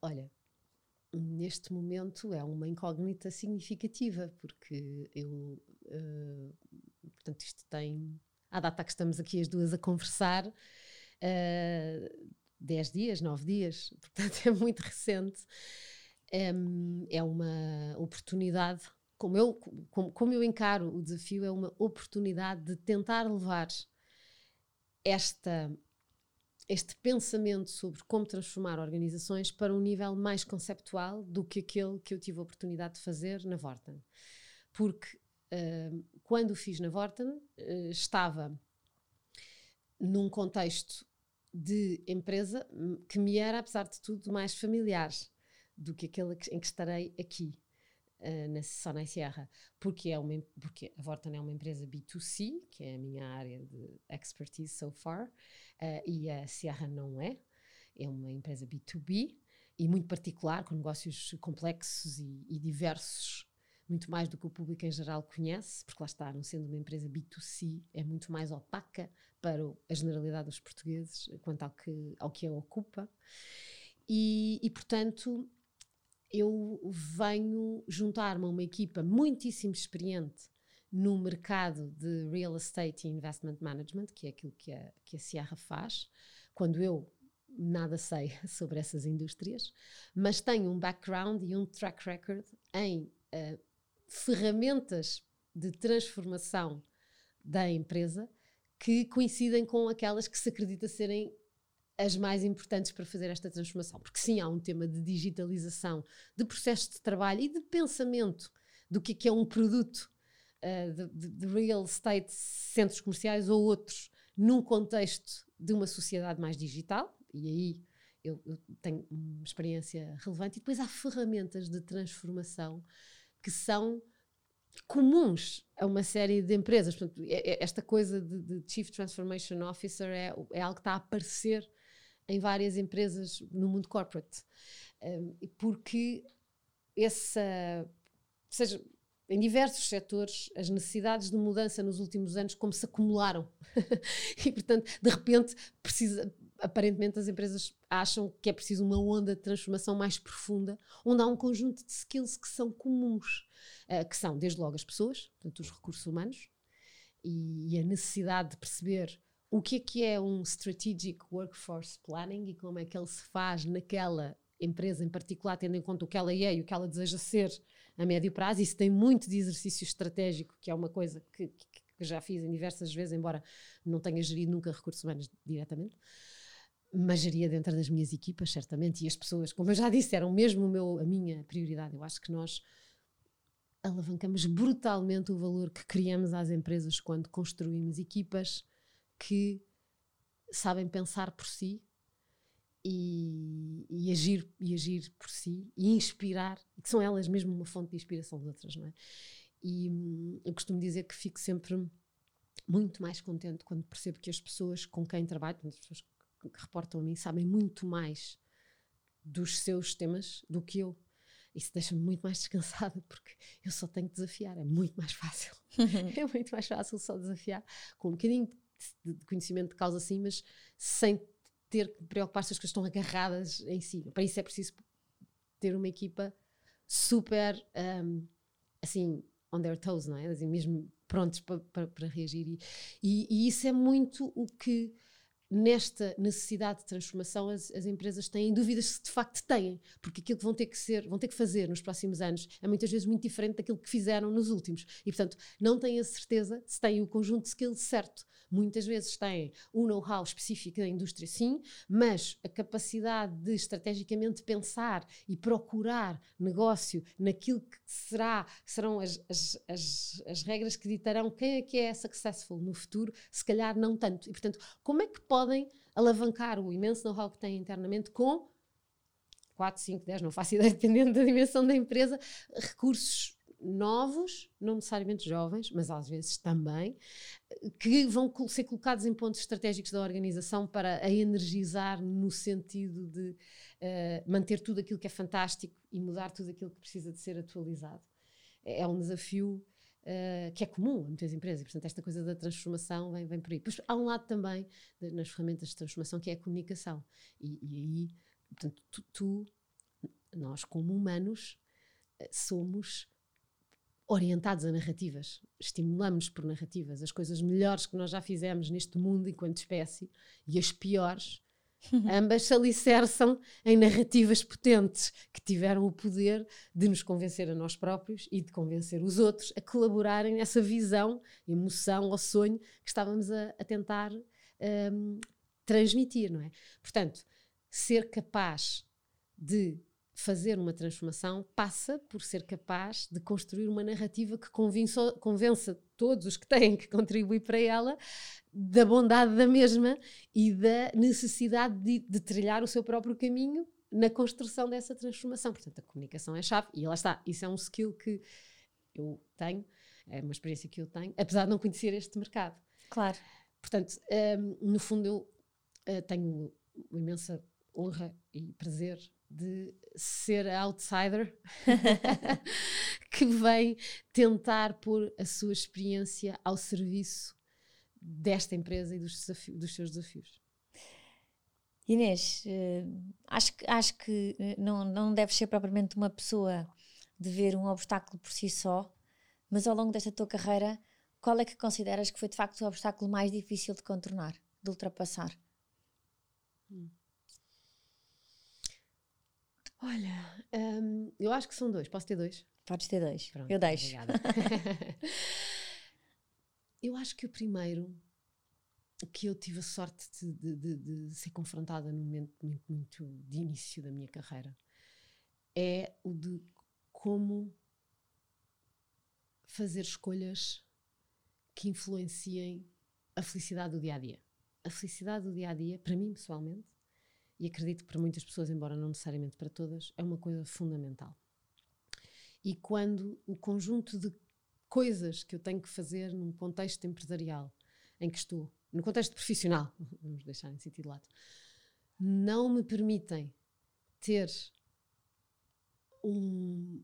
Olha, neste momento é uma incógnita significativa, porque eu. Uh, portanto, isto tem à data que estamos aqui as duas a conversar, uh, dez dias, nove dias, portanto é muito recente. Um, é uma oportunidade, como eu, como, como eu encaro o desafio, é uma oportunidade de tentar levar esta este pensamento sobre como transformar organizações para um nível mais conceptual do que aquele que eu tive a oportunidade de fazer na Vorten. Porque uh, quando o fiz na Vorten, uh, estava num contexto de empresa hum, que me era, apesar de tudo, mais familiar do que aquele em que estarei aqui, uh, na, só na Sierra. Porque, é uma, porque a Vorten é uma empresa B2C, que é a minha área de expertise so far, uh, e a Sierra não é. É uma empresa B2B e muito particular, com negócios complexos e, e diversos muito mais do que o público em geral conhece, porque lá está, não sendo uma empresa B2C, é muito mais opaca para a generalidade dos portugueses quanto ao que, ao que a ocupa. E, e portanto, eu venho juntar-me a uma equipa muitíssimo experiente no mercado de real estate e investment management, que é aquilo que a, que a Sierra faz, quando eu nada sei sobre essas indústrias, mas tenho um background e um track record em uh, ferramentas de transformação da empresa que coincidem com aquelas que se acredita serem as mais importantes para fazer esta transformação. Porque sim, há um tema de digitalização, de processo de trabalho e de pensamento do que é, que é um produto uh, de, de, real estate, centros comerciais ou outros, num contexto de uma sociedade mais digital, e aí eu, eu tenho uma experiência relevante, e depois há ferramentas de transformação que são comuns a uma série de empresas. Portanto, é, é, esta coisa de, de, Chief Transformation Officer é, é algo que está a aparecer em várias empresas no mundo corporate. Porque essa, seja, em diversos setores, as necessidades de mudança nos últimos anos como se acumularam. e, portanto, de repente, precisa, aparentemente as empresas acham que é preciso uma onda de transformação mais profunda, onde há um conjunto de skills que são comuns, uh, que são, desde logo, as pessoas, portanto, os recursos humanos, e, a necessidade de perceber o que é que é um Strategic Workforce Planning e como é que ele se faz naquela empresa em particular, tendo em conta o que ela é e o que ela deseja ser a médio prazo. Isso tem muito de exercício estratégico, que é uma coisa que, que, que já fiz em diversas vezes, embora não tenha gerido nunca recursos humanos diretamente mas geria dentro das minhas equipas, certamente, e as pessoas, como eu já disse, eram mesmo meu, a minha prioridade. Eu acho que nós alavancamos brutalmente o valor que criamos às empresas quando construímos equipas que sabem pensar por si e, e, agir, e agir por si e inspirar, que são elas mesmo uma fonte de inspiração de outras, não é? E hum, eu costumo dizer que fico sempre muito mais contente quando percebo que as pessoas com quem trabalho, as pessoas que reportam a mim sabem muito mais dos seus temas do que eu. isso deixa-me muito mais descansada, porque eu só tenho que desafiar, é muito mais fácil. é muito mais fácil só desafiar, com um bocadinho de, de conhecimento de causa assim, mas sem ter que preocupar se as coisas estão agarradas em si. Para isso é preciso ter uma equipa super, um, assim, on their toes, não é? Assim, mesmo prontos para, para, para reagir. E, e, e, isso é muito o que nesta necessidade de transformação as, as, empresas têm dúvidas se de facto têm, porque aquilo que vão ter que ser, vão ter que fazer nos próximos anos é muitas vezes muito diferente daquilo que fizeram nos últimos. E portanto, não têm a certeza se têm o conjunto de skills certo. Muitas vezes têm um know-how específico da indústria, sim, mas a capacidade de estrategicamente pensar e procurar negócio naquilo que será, serão as, as, as, as regras que ditarão quem é que é successful no futuro, se calhar não tanto. E portanto, como é que podem alavancar o imenso know-how que têm internamente com 4, 5, 10, não faço ideia, dependendo da dimensão da empresa, recursos novos, não necessariamente jovens, mas às vezes também, que vão ser colocados em pontos estratégicos da organização para a energizar no sentido de uh, manter tudo aquilo que é fantástico e mudar tudo aquilo que precisa de ser atualizado. É, é um desafio uh, que é comum a muitas empresas portanto, esta coisa da transformação vem, vem por aí. Pois há um lado também de, nas ferramentas de transformação que é a comunicação. E, e aí, portanto, tu, tu, nós como humanos, eh, somos orientados a narrativas, estimulamos por narrativas. As coisas melhores que nós já fizemos neste mundo enquanto espécie e as piores, ambas se alicerçam em narrativas potentes que tiveram o poder de nos convencer a nós próprios e de convencer os outros a colaborarem nessa visão, emoção ou sonho que estávamos a, a tentar um, transmitir, não é? Portanto, ser capaz de fazer uma transformação passa por ser capaz de construir uma narrativa que convença, convença todos os que têm que contribuir para ela da bondade da mesma e da necessidade de, de trilhar o seu próprio caminho na construção dessa transformação. Portanto, a comunicação é chave e lá está. Isso é um skill que eu tenho, é uma experiência que eu tenho, apesar de não conhecer este mercado. Claro. Portanto, um, no fundo, eu uh, tenho imensa honra e prazer de ser a outsider que vem tentar pôr a sua experiência ao serviço desta empresa e dos, desafios, dos seus desafios. Inês, acho que, acho que eh, não, não deve ser propriamente uma pessoa de ver um obstáculo por si só, mas ao longo desta tua carreira, qual é que consideras que foi de facto o obstáculo mais difícil de contornar, de ultrapassar? Hum. Olha, um, eu acho que são dois. Posso ter dois? Podes ter dois. Pronto, eu deixo. eu acho que o primeiro que eu tive a sorte de, de, de, de, ser confrontada num momento muito, muito de início da minha carreira é o de como fazer escolhas que influenciem a felicidade do dia a dia. A felicidade do dia a dia, para mim pessoalmente, e acredito que para muitas pessoas, embora não necessariamente para todas, é uma coisa fundamental. E quando o conjunto de coisas que eu tenho que fazer num contexto empresarial em que estou, no contexto profissional, vamos deixar em sentido lado, não me permitem ter um,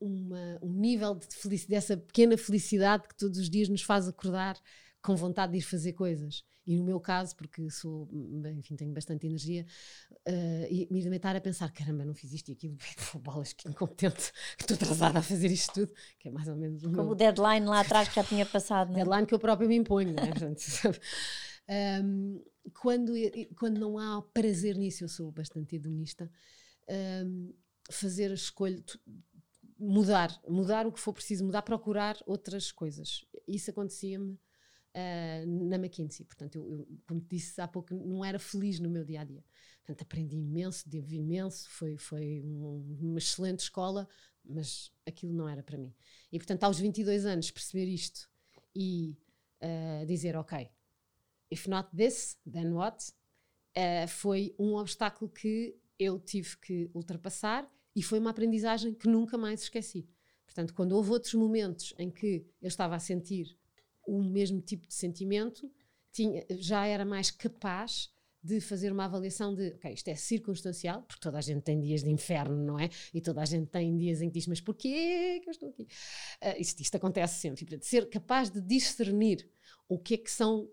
uma, um nível de felicidade, dessa pequena felicidade que todos os dias nos faz acordar com vontade de ir fazer coisas. E no meu caso, porque sou, enfim, tenho bastante energia, uh, e me estar a pensar: caramba, não fiz isto e aquilo, bolas, que incompetente, que estou atrasada a fazer isto tudo, que é mais ou menos o Como meu... o deadline lá atrás que já tinha passado, não é? Deadline que eu própria me imponho, não é? um, quando, quando não há prazer nisso, eu sou bastante hedonista, um, fazer a escolha, mudar, mudar o que for preciso mudar, procurar outras coisas. Isso acontecia-me uh, na McKinsey. Portanto, eu, eu, como disse há pouco, não era feliz no meu dia a dia. Portanto, aprendi imenso, devo imenso, foi, foi um, uma excelente escola, mas aquilo não era para mim. E, portanto, aos 22 anos, perceber isto e uh, dizer, ok, if not this, then what? Uh, foi um obstáculo que eu tive que ultrapassar e foi uma aprendizagem que nunca mais esqueci. Portanto, quando houve outros momentos em que eu estava a sentir o mesmo tipo de sentimento, tinha, já era mais capaz de fazer uma avaliação de, ok, isto é circunstancial, porque toda a gente tem dias de inferno, não é? E toda a gente tem dias em que diz, mas porquê que eu estou aqui? Uh, isto, isto acontece sempre. Portanto, ser capaz de discernir o que é que são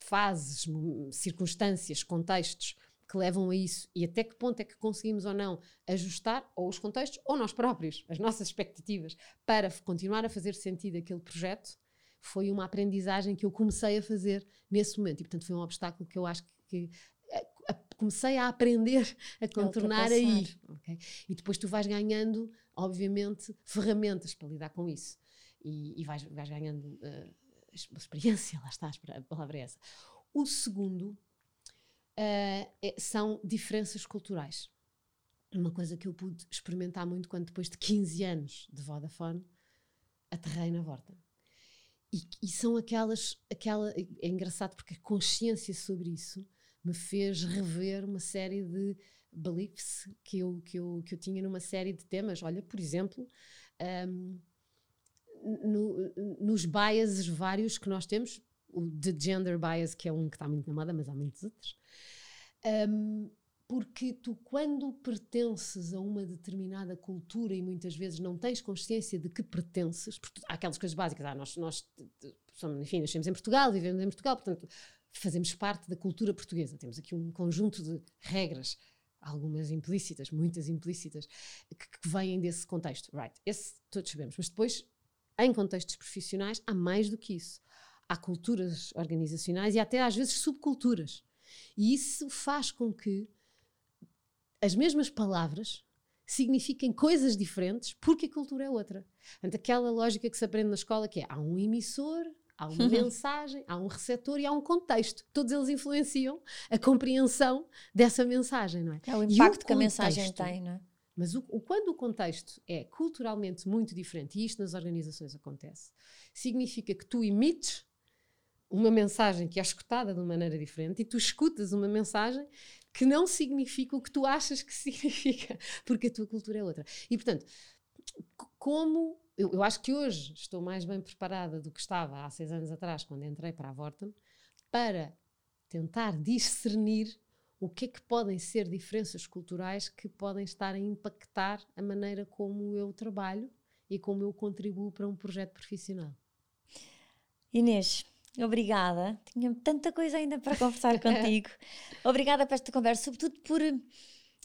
fases, circunstâncias, contextos que levam a isso e até que ponto é que conseguimos ou não ajustar ou os contextos ou nós próprios, as nossas expectativas, para continuar a fazer sentido aquele projeto, foi uma aprendizagem que eu comecei a fazer nesse momento. E, portanto, foi um obstáculo que eu acho que, comecei a aprender a contornar aí. Okay? E depois tu vais ganhando, obviamente, ferramentas para lidar com isso. E, e vais, vais ganhando uh, experiência, lá está, a palavra é essa. O segundo uh, é, são diferenças culturais. Uma coisa que eu pude experimentar muito quando, depois de 15 anos de Vodafone, aterrei na Vorta. E, e, são aquelas, aquela, é engraçado porque a consciência sobre isso me fez rever uma série de beliefs que eu, que eu, que eu tinha numa série de temas. Olha, por exemplo, um, no, nos biases vários que nós temos, o de gender bias, que é um que está muito na moda, mas há muitos outros. Um, porque tu, quando pertences a uma determinada cultura e muitas vezes não tens consciência de que pertences, porque há aquelas coisas básicas, ah, nós, nós somos, enfim, nascemos em Portugal, vivemos em Portugal, portanto, fazemos parte da cultura portuguesa. Temos aqui um conjunto de regras, algumas implícitas, muitas implícitas, que, que vêm desse contexto. Right, esse todos sabemos. Mas depois, em contextos profissionais, há mais do que isso. Há culturas organizacionais e até às vezes subculturas. E isso faz com que as mesmas palavras signifiquem coisas diferentes porque a cultura é outra. Portanto, aquela lógica que se aprende na escola que é há um emissor, há uma mensagem, há um receptor e há um contexto. Todos eles influenciam a compreensão dessa mensagem, não é? É o impacto o que a mensagem tem, não é? Mas o, o, quando o contexto é culturalmente muito diferente, e isto nas organizações acontece, significa que tu emites uma mensagem que é escutada de uma maneira diferente e tu escutas uma mensagem que não significa o que tu achas que significa, porque a tua cultura é outra. E, portanto, como eu, eu, acho que hoje estou mais bem preparada do que estava há seis anos atrás, quando entrei para a Vorten, para tentar discernir o que é que podem ser diferenças culturais que podem estar a impactar a maneira como eu trabalho e como eu contribuo para um projeto profissional. Inês, Obrigada. Tinha tanta coisa ainda para conversar contigo. Obrigada por esta conversa, sobretudo por,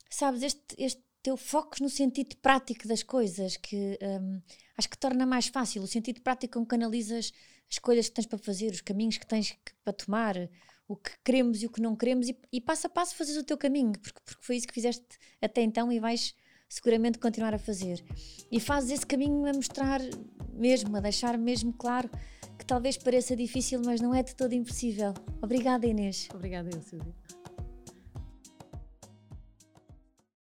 sabes, este, este teu foco no sentido prático das coisas, que um, acho que torna mais fácil o sentido prático com que analisas as escolhas que tens para fazer, os caminhos que tens que, para tomar, o que queremos e o que não queremos, e, e passo a passo fazes o teu caminho, porque, porque foi isso que fizeste até então e vais seguramente continuar a fazer. E fazes esse caminho a mostrar mesmo, a deixar mesmo claro talvez pareça difícil, mas não é de todo impossível. Obrigada, Inês. Obrigada, Silvia.